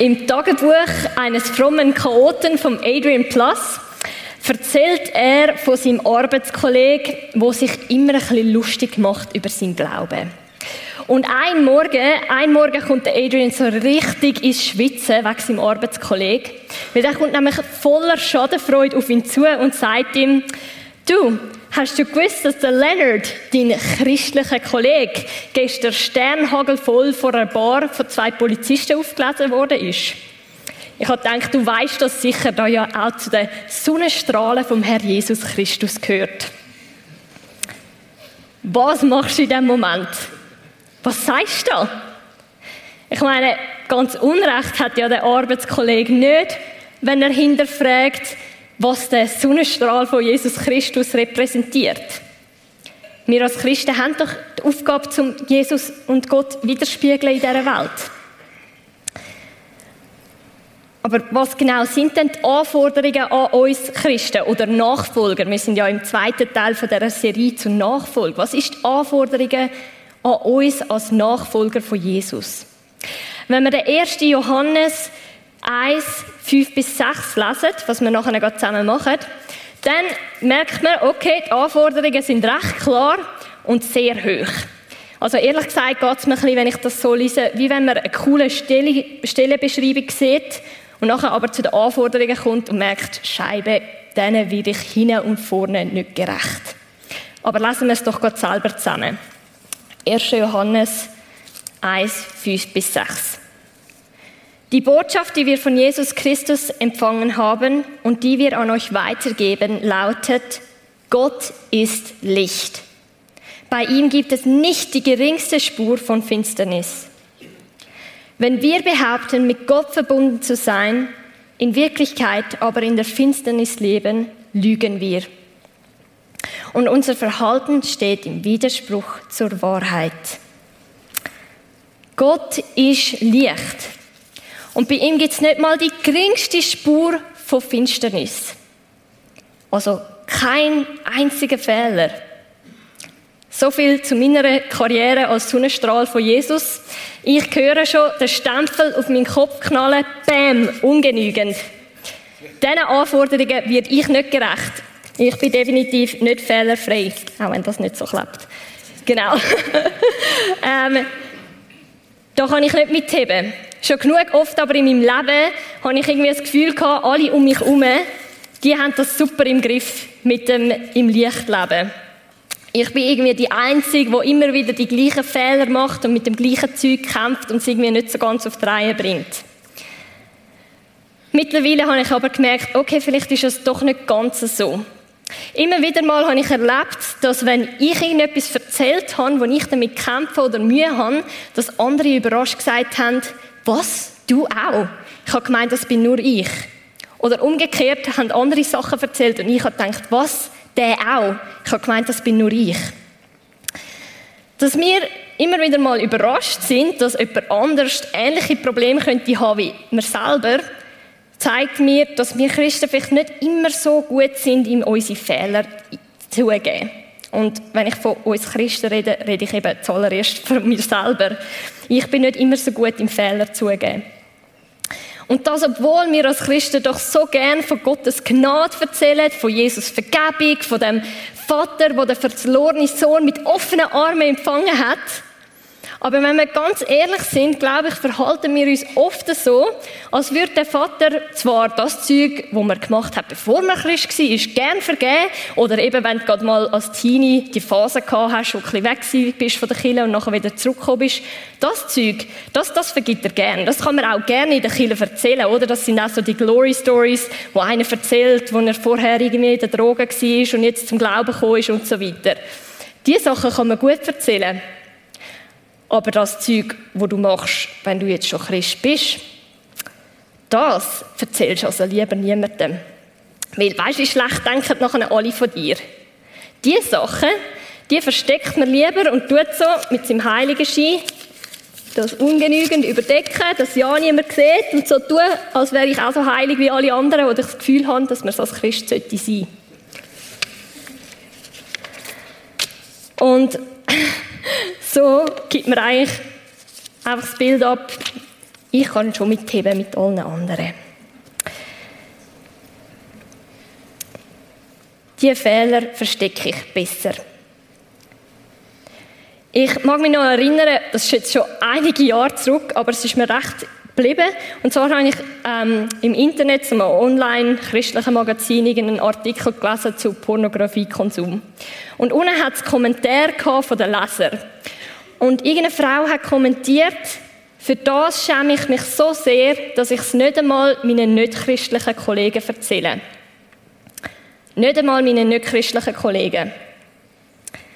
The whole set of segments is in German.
Im Tagebuch eines frommen Chaoten vom Adrian Plus erzählt er von seinem Arbeitskollegen, wo sich immer ein bisschen lustig macht über seinen Glauben. Und ein Morgen, ein Morgen kommt Adrian so richtig ins Schwitzen wegen seinem Arbeitskollegen. Weil er kommt nämlich voller Schadenfreude auf ihn zu und sagt ihm, du, hast du gewusst, dass der Leonard, dein christlicher Kollege, gestern sternhagelvoll vor einer Bar von zwei Polizisten aufgelesen worden ist? Ich habe gedacht, du weißt das sicher, da ja auch zu den Sonnenstrahlen vom Herr Jesus Christus gehört. Was machst du in dem Moment? Was sagst du da? Ich meine, ganz Unrecht hat ja der Arbeitskollege nicht, wenn er hinterfragt, was der Sonnenstrahl von Jesus Christus repräsentiert. Wir als Christen haben doch die Aufgabe, zum Jesus und Gott widerspiegeln in dieser Welt. Aber was genau sind denn die Anforderungen an uns Christen oder Nachfolger? Wir sind ja im zweiten Teil von dieser Serie zur Nachfolge. Was ist die Anforderungen an uns als Nachfolger von Jesus. Wenn wir den 1. Johannes 1, 5 bis 6 lesen, was wir nachher zusammen machen, dann merkt man, okay, die Anforderungen sind recht klar und sehr hoch. Also ehrlich gesagt geht es mir ein bisschen, wenn ich das so lese, wie wenn man eine coole Stelle, Stellenbeschreibung sieht und nachher aber zu den Anforderungen kommt und merkt, Scheibe, denen werde ich hinten und vorne nicht gerecht. Aber lassen wir es doch Gott selber zusammen. 1. Johannes 1, 5 bis 6. Die Botschaft, die wir von Jesus Christus empfangen haben und die wir an euch weitergeben, lautet, Gott ist Licht. Bei ihm gibt es nicht die geringste Spur von Finsternis. Wenn wir behaupten, mit Gott verbunden zu sein, in Wirklichkeit aber in der Finsternis leben, lügen wir und unser Verhalten steht im Widerspruch zur Wahrheit. Gott ist Licht. Und bei ihm gibt es nicht mal die geringste Spur von Finsternis. Also kein einziger Fehler. So viel zu meiner Karriere als Sonnenstrahl von Jesus. Ich höre schon den Stempel auf meinen Kopf knallen. Bäm, ungenügend. Diesen Anforderungen werde ich nicht gerecht. Ich bin definitiv nicht fehlerfrei, auch wenn das nicht so klappt. Genau. ähm, da kann ich nicht mitheben. Schon genug oft aber in meinem Leben habe ich irgendwie das Gefühl gehabt, alle um mich herum, die haben das super im Griff mit dem im Licht leben. Ich bin irgendwie die Einzige, die immer wieder die gleichen Fehler macht und mit dem gleichen Zeug kämpft und es irgendwie nicht so ganz auf die Reihe bringt. Mittlerweile habe ich aber gemerkt, okay, vielleicht ist es doch nicht ganz so. Immer wieder mal habe ich erlebt, dass wenn ich irgendetwas erzählt habe, wo ich damit kämpfe oder Mühe habe, dass andere überrascht gesagt haben, was, du auch? Ich habe gemeint, das bin nur ich. Oder umgekehrt haben andere Sachen erzählt und ich habe gedacht, was, der auch? Ich habe gemeint, das bin nur ich. Dass wir immer wieder mal überrascht sind, dass jemand anders ähnliche Probleme könnte haben wie wir selber, zeigt mir, dass wir Christen vielleicht nicht immer so gut sind, in unsere Fehler zugeben. Und wenn ich von uns Christen rede, rede ich eben zuallererst von mir selber. Ich bin nicht immer so gut im Fehler zugeben. Und das, obwohl wir als Christen doch so gern von Gottes Gnade erzählen, von Jesus Vergebung, von dem Vater, der den verlorenen Sohn mit offenen Armen empfangen hat, aber wenn wir ganz ehrlich sind, glaube ich, verhalten wir uns oft so, als würde der Vater zwar das Zeug, wo man gemacht hat, bevor man Christ war, ist gern vergeben. Oder eben, wenn du gerade mal als Teenie die Phase gehabt hast, wo du ein bisschen weg bist von der Kille und nachher wieder zurückgekommen bist. Das Zeug, das, das vergibt er gern. Das kann man auch gerne in der Kille erzählen, oder? Das sind auch so die Glory Stories, wo einer erzählt, wo er vorher irgendwie in der Droge war und jetzt zum Glauben gekommen ist und so weiter. Diese Sachen kann man gut erzählen. Aber das Zeug, wo du machst, wenn du jetzt schon Christ bist, das erzählst du also lieber niemandem. Weil, weißt du, wie schlecht denken nachher alle von dir? Diese Sachen, die versteckt man lieber und tut so mit seinem heiligen Schein das ungenügend überdecken, dass ja niemand sieht und so tun, als wäre ich auch so heilig wie alle anderen oder das Gefühl haben, dass man so als Christ sollte sein. Und so gibt man eigentlich einfach das Bild ab, Ich kann schon mitheben mit allen anderen. Diese Fehler verstecke ich besser. Ich mag mich noch erinnern, das ist jetzt schon einige Jahre zurück, aber es ist mir recht geblieben. Und zwar habe ich ähm, im Internet, so einem online-christlichen Magazin, einen Artikel gelesen zu Pornografiekonsum. Und unten hat es Kommentare von den Lesern. Und irgendeine Frau hat kommentiert, für das schäme ich mich so sehr, dass ich es nicht einmal meinen nicht-christlichen Kollegen erzähle. Nicht einmal meinen nicht-christlichen Kollegen.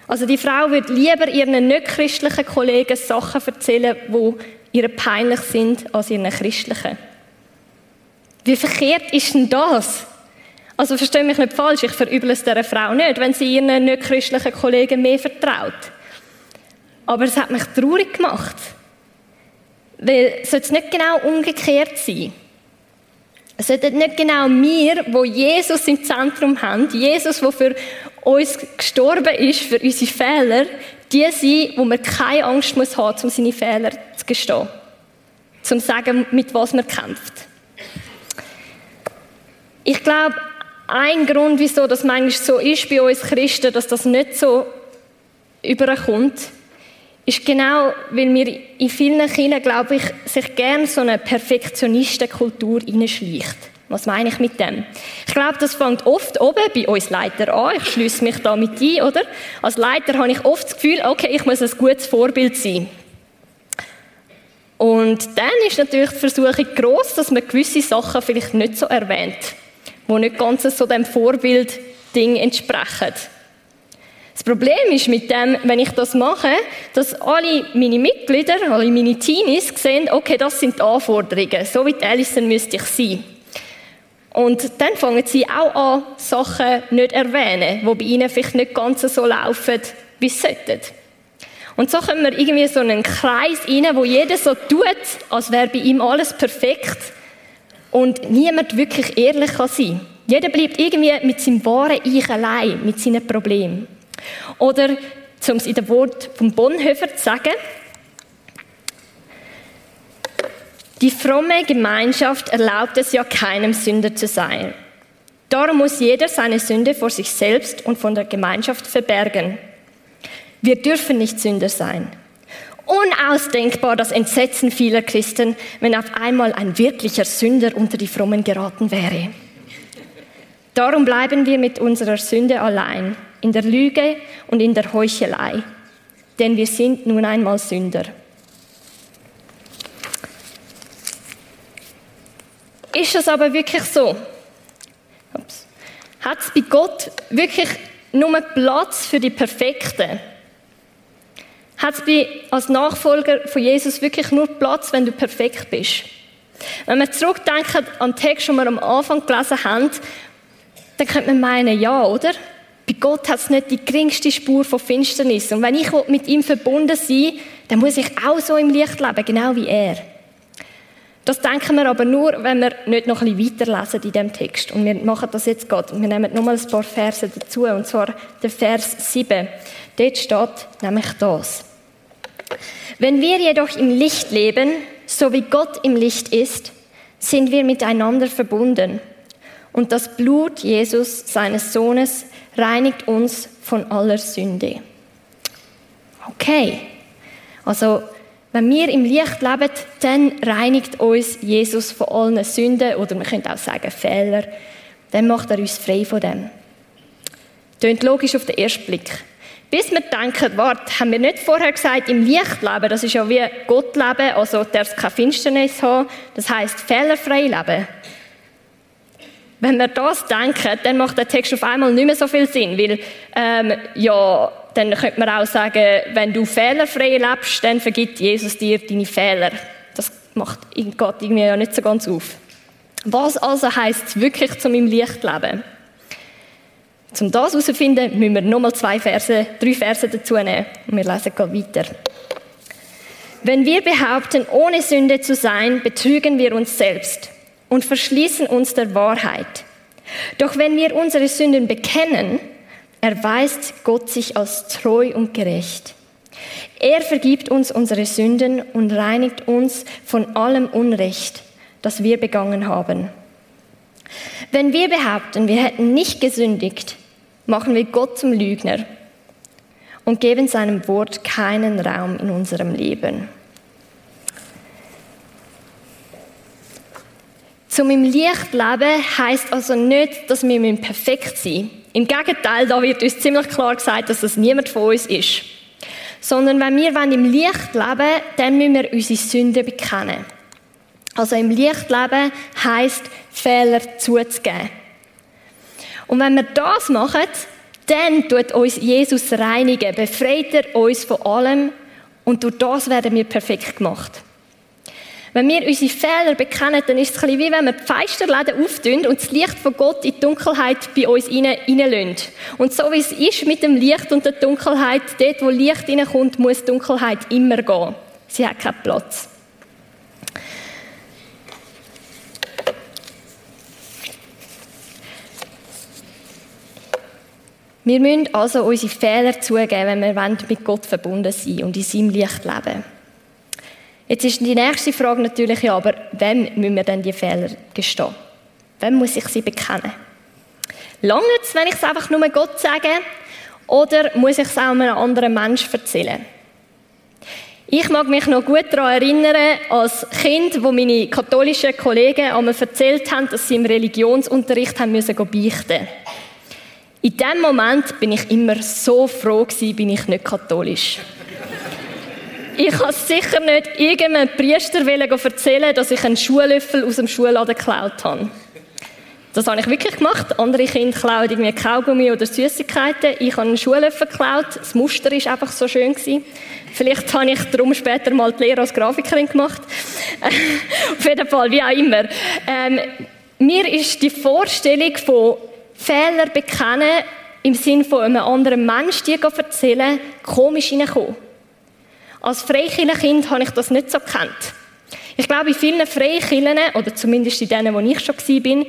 Also die Frau würde lieber ihren nicht-christlichen Kollegen Sachen erzählen, die ihr peinlich sind, als ihren christlichen. Wie verkehrt ist denn das? Also verstehe mich nicht falsch, ich verüble es dieser Frau nicht, wenn sie ihren nicht-christlichen Kollegen mehr vertraut. Aber es hat mich traurig gemacht. Weil es sollte nicht genau umgekehrt sein. Es sollten nicht genau wir, wo Jesus im Zentrum haben, Jesus, der für uns gestorben ist, für unsere Fehler, die sein, wo man keine Angst muss haben, um seine Fehler zu gestehen. Zum zu sagen, mit was man kämpft. Ich glaube, ein Grund, wieso das manchmal so ist bei uns Christen, dass das nicht so überkommt, ist genau, weil wir in vielen Kindern, glaube ich, sich gerne so eine Perfektionistenkultur hineinschleicht. Was meine ich mit dem? Ich glaube, das fängt oft oben bei uns Leiter an. Ich schließe mich da mit ein, oder? Als Leiter habe ich oft das Gefühl, okay, ich muss ein gutes Vorbild sein. Und dann ist natürlich die Versuchung groß, dass man gewisse Sachen vielleicht nicht so erwähnt, die nicht ganz so dem Vorbild-Ding entsprechen. Das Problem ist mit dem, wenn ich das mache, dass alle meine Mitglieder, alle meine Teenies sehen, okay, das sind die Anforderungen. So wie die Alison müsste ich sein. Und dann fangen sie auch an, Sachen nicht zu erwähnen, die bei ihnen vielleicht nicht ganz so laufen, wie sie sollten. Und so kommen wir irgendwie so einen Kreis rein, wo jeder so tut, als wäre bei ihm alles perfekt und niemand wirklich ehrlich kann sein. Jeder bleibt irgendwie mit seinem wahren Ich allein, mit seinen Problemen. Oder, um es in dem Wort von Bonhoeffer zu sagen, die fromme Gemeinschaft erlaubt es ja keinem Sünder zu sein. Darum muss jeder seine Sünde vor sich selbst und von der Gemeinschaft verbergen. Wir dürfen nicht Sünder sein. Unausdenkbar das Entsetzen vieler Christen, wenn auf einmal ein wirklicher Sünder unter die Frommen geraten wäre. Darum bleiben wir mit unserer Sünde allein in der Lüge und in der Heuchelei, denn wir sind nun einmal Sünder. Ist das aber wirklich so? Hat es bei Gott wirklich nur Platz für die Perfekten? Hat es als Nachfolger von Jesus wirklich nur Platz, wenn du perfekt bist? Wenn wir zurückdenken an den Text, den wir am Anfang gelesen haben, dann könnte man meinen, ja, oder? Bei Gott hat es nicht die geringste Spur von Finsternis. Und wenn ich mit ihm verbunden sein dann muss ich auch so im Licht leben, genau wie er. Das denken wir aber nur, wenn wir nicht noch ein bisschen weiterlesen in diesem Text. Und wir machen das jetzt gerade. Wir nehmen nochmal ein paar Verse dazu, und zwar der Vers 7. Dort steht nämlich das. Wenn wir jedoch im Licht leben, so wie Gott im Licht ist, sind wir miteinander verbunden. Und das Blut Jesus, seines Sohnes, reinigt uns von aller Sünde. Okay. Also, wenn wir im Licht leben, dann reinigt uns Jesus von allen Sünden oder man könnte auch sagen Fehler. Dann macht er uns frei von dem. Tönt logisch auf den ersten Blick. Bis wir denken, warte, haben wir nicht vorher gesagt, im Licht leben, das ist ja wie Gott leben, also darf keine Finsternis haben, das heißt fehlerfrei leben. Wenn wir das denken, dann macht der Text auf einmal nicht mehr so viel Sinn, weil ähm, ja, dann könnte man auch sagen, wenn du fehlerfrei lebst, dann vergibt Jesus dir deine Fehler. Das macht geht irgendwie ja nicht so ganz auf. Was also heißt es wirklich zu meinem Licht leben? Um das herauszufinden, müssen wir nochmal zwei Verse, drei Verse dazu nehmen. Und wir lesen gerade weiter. Wenn wir behaupten, ohne Sünde zu sein, betrügen wir uns selbst und verschließen uns der Wahrheit. Doch wenn wir unsere Sünden bekennen, erweist Gott sich als treu und gerecht. Er vergibt uns unsere Sünden und reinigt uns von allem Unrecht, das wir begangen haben. Wenn wir behaupten, wir hätten nicht gesündigt, machen wir Gott zum Lügner und geben seinem Wort keinen Raum in unserem Leben. Zum im Licht leben heisst also nicht, dass wir perfekt müssen. Im Gegenteil, da wird uns ziemlich klar gesagt, dass das niemand von uns ist. Sondern wenn wir im Licht leben dann müssen wir unsere Sünden bekennen. Also im Licht leben heisst, Fehler zuzugeben. Und wenn wir das machen, dann tut uns Jesus reinigen, befreit er uns von allem und durch das werden wir perfekt gemacht. Wenn wir unsere Fehler bekennen, dann ist es ein wie wenn wir die Feisterläden auftun und das Licht von Gott in die Dunkelheit bei uns reinlassen. Und so wie es ist mit dem Licht und der Dunkelheit, dort wo Licht reinkommt, muss Dunkelheit immer gehen. Sie hat keinen Platz. Wir müssen also unsere Fehler zugeben, wenn wir mit Gott verbunden sein und in seinem Licht leben. Jetzt ist die nächste Frage natürlich, ja, aber wem müssen wir denn die Fehler gestehen? Wem muss ich sie bekennen? Lange es, wenn ich es einfach nur Gott sage, oder muss ich es auch einem anderen Menschen erzählen? Ich mag mich noch gut daran erinnern, als Kind, wo meine katholischen Kollegen einmal erzählt haben, dass sie im Religionsunterricht haben müssen beichten. In dem Moment bin ich immer so froh gewesen, bin ich nicht katholisch. Ich kann sicher nicht irgendeinem Priester erzählen, dass ich einen Schuhlöffel aus dem Schuhladen geklaut habe. Das habe ich wirklich gemacht. Andere Kinder klauen irgendwie Kaugummi oder Süßigkeiten. Ich habe einen Schuhlöffel geklaut. Das Muster ist einfach so schön. Vielleicht habe ich darum später mal die Lehre als Grafikerin gemacht. Auf jeden Fall, wie auch immer. Ähm, mir ist die Vorstellung von Fehler bekennen im Sinne von einem anderen Menschen die erzählen, komisch hineingekommen. Als Freikirchenkind habe ich das nicht so gekannt. Ich glaube, in vielen Freikirchen, oder zumindest in denen, wo ich schon war,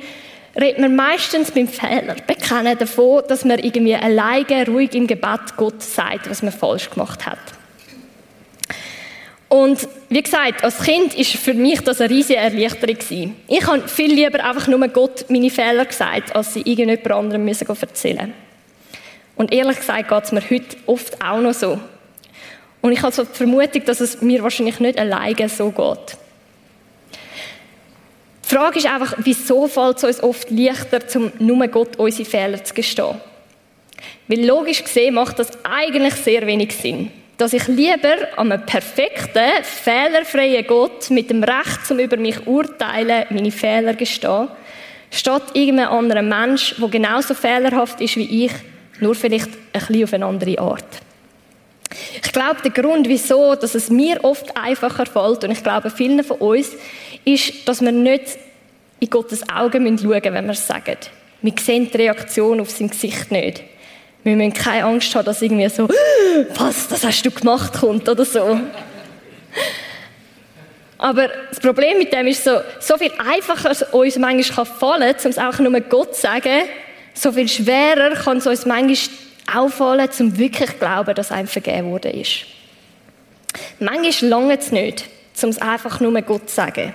redet man meistens beim Fehler bekennen davon, dass man irgendwie alleine, ruhig im Gebet Gott sagt, was man falsch gemacht hat. Und wie gesagt, als Kind ist für mich das eine riesige Erleichterung. Ich habe viel lieber einfach nur Gott meine Fehler gesagt, als sie irgendjemand anderem müssen erzählen. Und ehrlich gesagt geht es mir heute oft auch noch so. Und ich habe so die Vermutung, dass es mir wahrscheinlich nicht alleine so geht. Die Frage ist einfach, wieso fällt es uns oft leichter, zum nur Gott unsere Fehler zu gestehen? Weil logisch gesehen macht das eigentlich sehr wenig Sinn. Dass ich lieber an einem perfekten, fehlerfreien Gott mit dem Recht, zum über mich urteilen, meine Fehler gestehe, statt irgendeinem anderen Mensch, der genauso fehlerhaft ist wie ich, nur vielleicht ein bisschen auf eine andere Art. Ich glaube, der Grund, wieso dass es mir oft einfacher fällt, und ich glaube vielen von uns, ist, dass wir nicht in Gottes Augen schauen müssen, wenn wir es sagen. Wir sehen die Reaktion auf sein Gesicht nicht. Wir müssen keine Angst haben, dass irgendwie so, was, das hast du gemacht, kommt oder so. Aber das Problem mit dem ist so, so viel einfacher es uns manchmal fallen kann, um es auch nur Gott zu sagen, so viel schwerer kann es uns manchmal auffallen, um wirklich zu glauben, dass einem vergeben worden ist. Manchmal lange es nicht, um es einfach nur Gott zu sagen.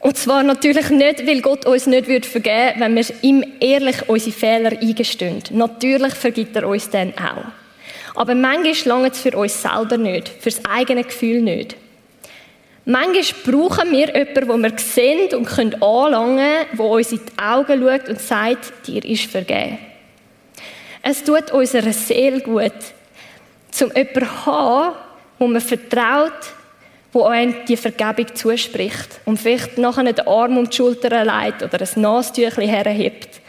Und zwar natürlich nicht, weil Gott uns nicht vergeben würde, wenn wir ihm ehrlich unsere Fehler eingestehen. Natürlich vergibt er uns dann auch. Aber manchmal lange es für uns selber nicht, für das eigene Gefühl nicht. Manchmal brauchen wir jemanden, wo wir sehen und können anlangen, der uns in die Augen schaut und sagt, dir ist vergeben. Es tut unserer Seele gut, zum jemanden zu haben, wo man vertraut, wo einem die Vergebung zuspricht und vielleicht nachher den Arm um die Schulter legt oder ein Nastüchli herhebt.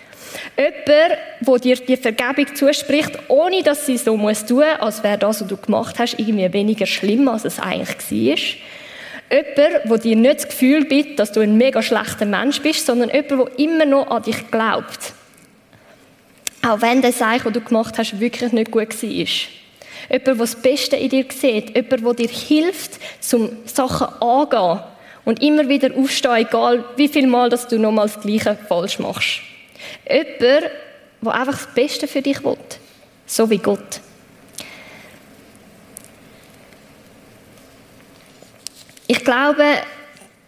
Jemand, wo dir die Vergebung zuspricht, ohne dass sie so muss tun, als wäre das, was du gemacht hast, irgendwie weniger schlimm, als es eigentlich war. Jemand, wo dir nicht das Gefühl gibt, dass du ein mega schlechter Mensch bist, sondern jemand, der immer noch an dich glaubt. Auch wenn das Seich, was du gemacht hast, wirklich nicht gut war. Jemand, der das Beste in dir sieht. Jemand, der dir hilft, zum Sachen angehen. Und immer wieder aufstehen, egal wie viel Mal dass du nochmals das Gleiche falsch machst. Jemand, der einfach das Beste für dich will. So wie Gott. Ich glaube,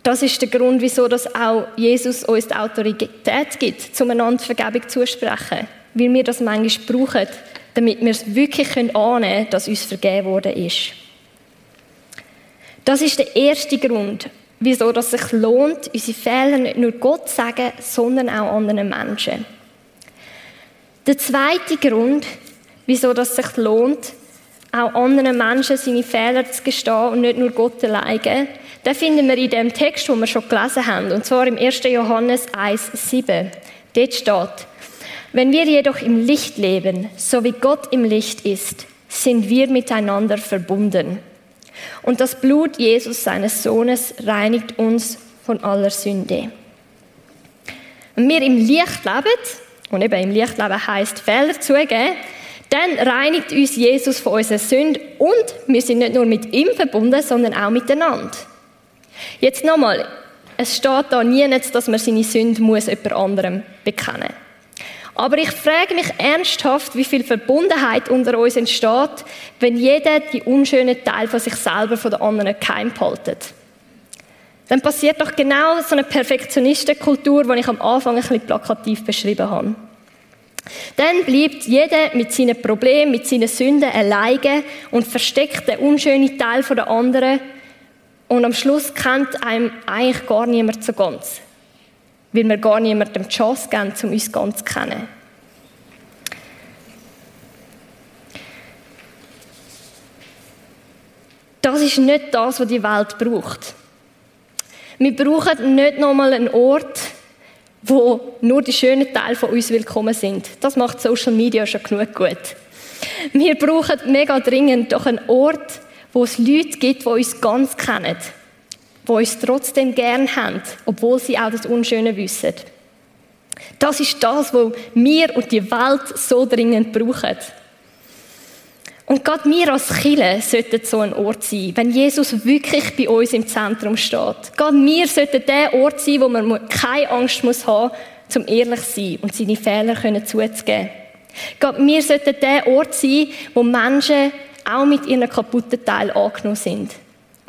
das ist der Grund, wieso auch Jesus uns die Autorität gibt, zueinander Vergebung zu sprechen. Weil wir das manchmal brauchen, damit wir es wirklich annehmen können, dass uns vergeben worden ist. Das ist der erste Grund, wieso es sich lohnt, unsere Fehler nicht nur Gott zu sagen, sondern auch anderen Menschen. Der zweite Grund, wieso es sich lohnt, auch anderen Menschen seine Fehler zu gestehen und nicht nur Gott alleine, den finden wir in dem Text, den wir schon gelesen haben, und zwar im 1. Johannes 1,7. Dort steht, wenn wir jedoch im Licht leben, so wie Gott im Licht ist, sind wir miteinander verbunden. Und das Blut Jesus, seines Sohnes, reinigt uns von aller Sünde. Wenn wir im Licht leben, und eben im Licht leben heisst Fehler zugeben, dann reinigt uns Jesus von unseren Sünden und wir sind nicht nur mit ihm verbunden, sondern auch miteinander. Jetzt nochmal, es steht da nie, dass man seine Sünde muss jemand anderem bekennen aber ich frage mich ernsthaft, wie viel Verbundenheit unter uns entsteht, wenn jeder die unschönen Teil von sich selber von den anderen geheim behaltet. Dann passiert doch genau so eine Perfektionistenkultur, die ich am Anfang ein bisschen plakativ beschrieben habe. Dann bleibt jeder mit seinen Problemen, mit seinen Sünden alleine und versteckt den unschönen Teil von der anderen. Und am Schluss kennt einem eigentlich gar niemand so ganz. Weil wir gar niemandem die Chance geben, um uns ganz zu kennen. Das ist nicht das, was die Welt braucht. Wir brauchen nicht nochmal einen Ort, wo nur die schönen Teile von uns willkommen sind. Das macht Social Media schon genug gut. Wir brauchen mega dringend doch einen Ort, wo es Leute gibt, die uns ganz kennen, die uns trotzdem gern haben, obwohl sie auch das Unschöne wissen. Das ist das, was wir und die Welt so dringend brauchen. Und gerade wir als Chile sollten so ein Ort sein, wenn Jesus wirklich bei uns im Zentrum steht. Gerade wir sollten der Ort sein, wo man keine Angst muss haben zum ehrlich zu sein und seine Fehler zuzugeben. Gerade wir sollten der Ort sein, wo Menschen auch mit ihren kaputten Teilen angenommen sind.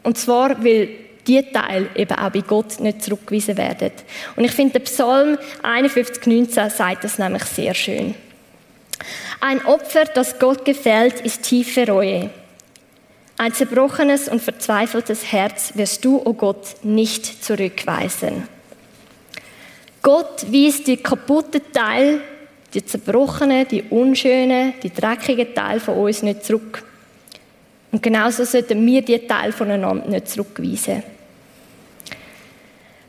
Und zwar, weil die Teile eben auch bei Gott nicht zurückgewiesen werden. Und ich finde, der Psalm 51,19 sagt das nämlich sehr schön. Ein Opfer, das Gott gefällt, ist tiefe Reue. Ein zerbrochenes und verzweifeltes Herz wirst du, o oh Gott, nicht zurückweisen. Gott weist die kaputten Teil, die zerbrochenen, die unschönen, die dreckigen Teile von uns nicht zurück. Und genauso sollten wir die Teile voneinander nicht zurückweisen.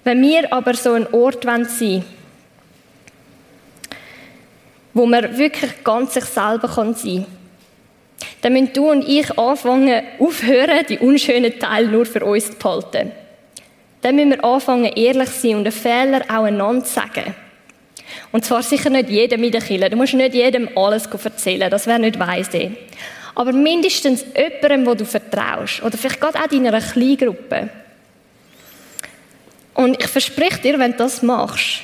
Wenn wir aber so ein Ort sein wollen, wo man wirklich ganz sich selber sein kann. Dann müssen du und ich anfangen, aufhören, die unschönen Teile nur für uns zu behalten. Dann müssen wir anfangen, ehrlich zu sein und einen Fehler auch einander zu sagen. Und zwar sicher nicht jedem in der Kirche. Du musst nicht jedem alles erzählen, das wäre nicht weise. Aber mindestens jemandem, wo du vertraust. Oder vielleicht gerade auch in einer Kleingruppe. Und ich verspreche dir, wenn du das machst,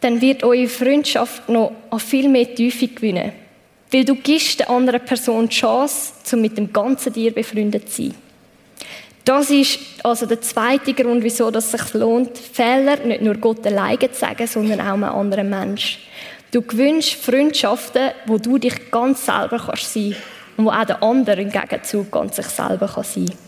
dann wird eure Freundschaft noch an viel mehr Tiefe gewinnen. Weil du gibst der anderen Person die Chance, um mit dem ganzen dir befreundet zu sein. Das ist also der zweite Grund, wieso es sich lohnt, Fehler nicht nur Gott alleine zu sagen, sondern auch einem anderen Menschen. Du gewünschst Freundschaften, wo du dich ganz selber kannst sein und wo auch der andere im Gegenzug ganz sich selber sein kann.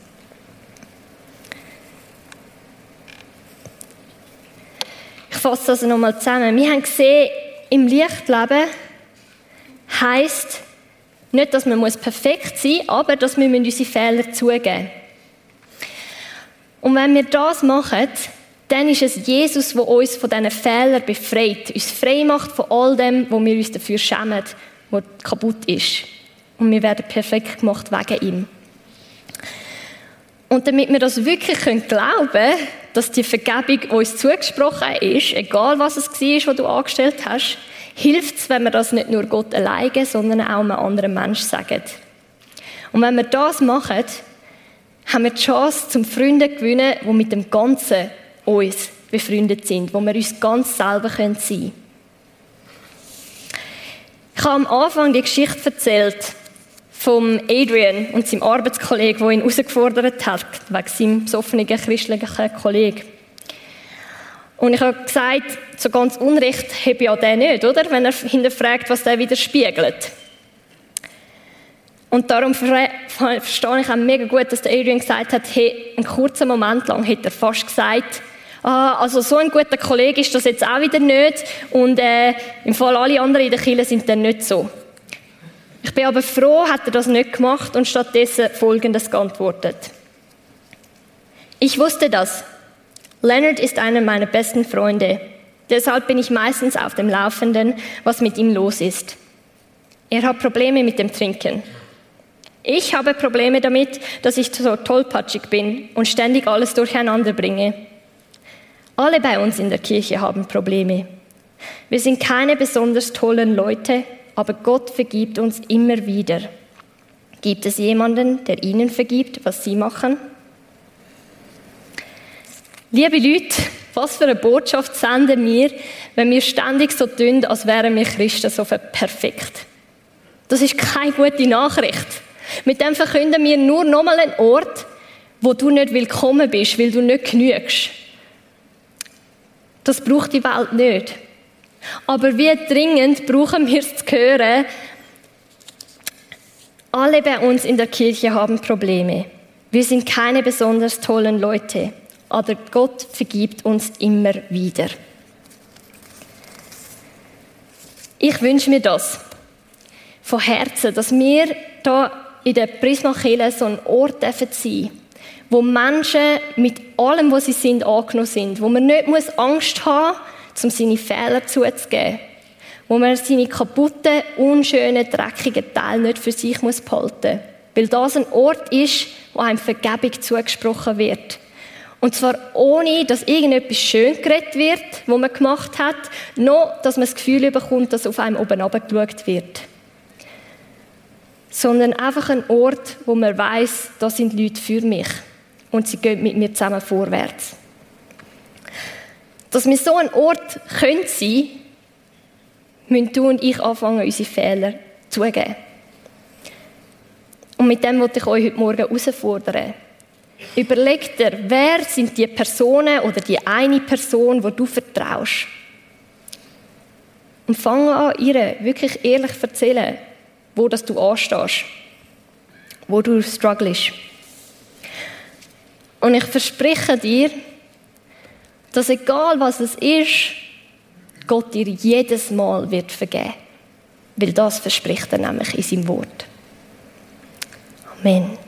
Fasse das nochmal zusammen. Wir haben gesehen, im Lichtleben heisst nicht, dass man perfekt sein muss, aber dass wir unsere Fehler zugeben. Und wenn wir das machen, dann ist es Jesus, der uns von diesen Fehlern befreit, uns frei macht von all dem, wo wir uns dafür schämen, was kaputt ist. Und wir werden perfekt gemacht wegen ihm. Und damit wir das wirklich glauben können, dass die Vergebung uns zugesprochen ist, egal was es war, was du angestellt hast, hilft es, wenn wir das nicht nur Gott alleine, sondern auch einem anderen Menschen sagen. Und wenn wir das machen, haben wir die Chance, zum Freunde zu gewinnen, die mit dem Ganzen uns befreundet sind, wo wir uns ganz selber sein können. Ich habe am Anfang die Geschichte erzählt vom Adrian und seinem Arbeitskollegen, der ihn herausgefordert hat, wegen seinem besoffenen christlichen Kollegen. Und ich habe gesagt, so ganz Unrecht habe ja der nicht, oder? Wenn er hinterfragt, was der widerspiegelt. Und darum verstehe ich auch mega gut, dass der Adrian gesagt hat, hey, einen kurzen Moment lang hat er fast gesagt, ah, also so ein guter Kollege ist das jetzt auch wieder nicht und äh, im Fall alle anderen in der Kirche sind dann nicht so. Ich bin aber froh, hat er das nicht gemacht und stattdessen Folgendes geantwortet. Ich wusste das. Leonard ist einer meiner besten Freunde. Deshalb bin ich meistens auf dem Laufenden, was mit ihm los ist. Er hat Probleme mit dem Trinken. Ich habe Probleme damit, dass ich so tollpatschig bin und ständig alles durcheinander bringe. Alle bei uns in der Kirche haben Probleme. Wir sind keine besonders tollen Leute, aber Gott vergibt uns immer wieder. Gibt es jemanden, der ihnen vergibt, was sie machen? Liebe Leute, was für eine Botschaft senden wir, wenn wir ständig so tun, als wären wir Christen so perfekt? Das ist keine gute Nachricht. Mit dem verkünden wir nur nochmal einen Ort, wo du nicht willkommen bist, weil du nicht genügst. Das braucht die Welt nicht. Aber wie dringend brauchen wir es zu hören, alle bei uns in der Kirche haben Probleme. Wir sind keine besonders tollen Leute, aber Gott vergibt uns immer wieder. Ich wünsche mir das von Herzen, dass wir da in der Prismakille so ein Ort sein dürfen wo Menschen mit allem, was sie sind, angenommen sind, wo man nicht Angst haben muss, um seine Fehler zuzugeben, wo man seine kaputten, unschönen, dreckigen Teile nicht für sich muss behalten weil das ein Ort ist, wo einem Vergebung zugesprochen wird. Und zwar ohne, dass irgendetwas schön geredet wird, was man gemacht hat, noch, dass man das Gefühl bekommt, dass auf einem oben geschaut wird. Sondern einfach ein Ort, wo man weiß, da sind Leute für mich und sie gehen mit mir zusammen vorwärts. Dass wir so ein Ort können sein, müssen du und ich anfangen, unsere Fehler zugeben. Und mit dem wollte ich euch heute Morgen herausfordern. Überleg dir, wer sind die Personen oder die eine Person, wo du vertraust. Und fange an, ihr wirklich ehrlich zu erzählen, wo das du anstehst, wo du strugglest. Und ich verspreche dir, dass egal was es ist, Gott dir jedes Mal wird vergeben. Weil das verspricht er nämlich in seinem Wort. Amen.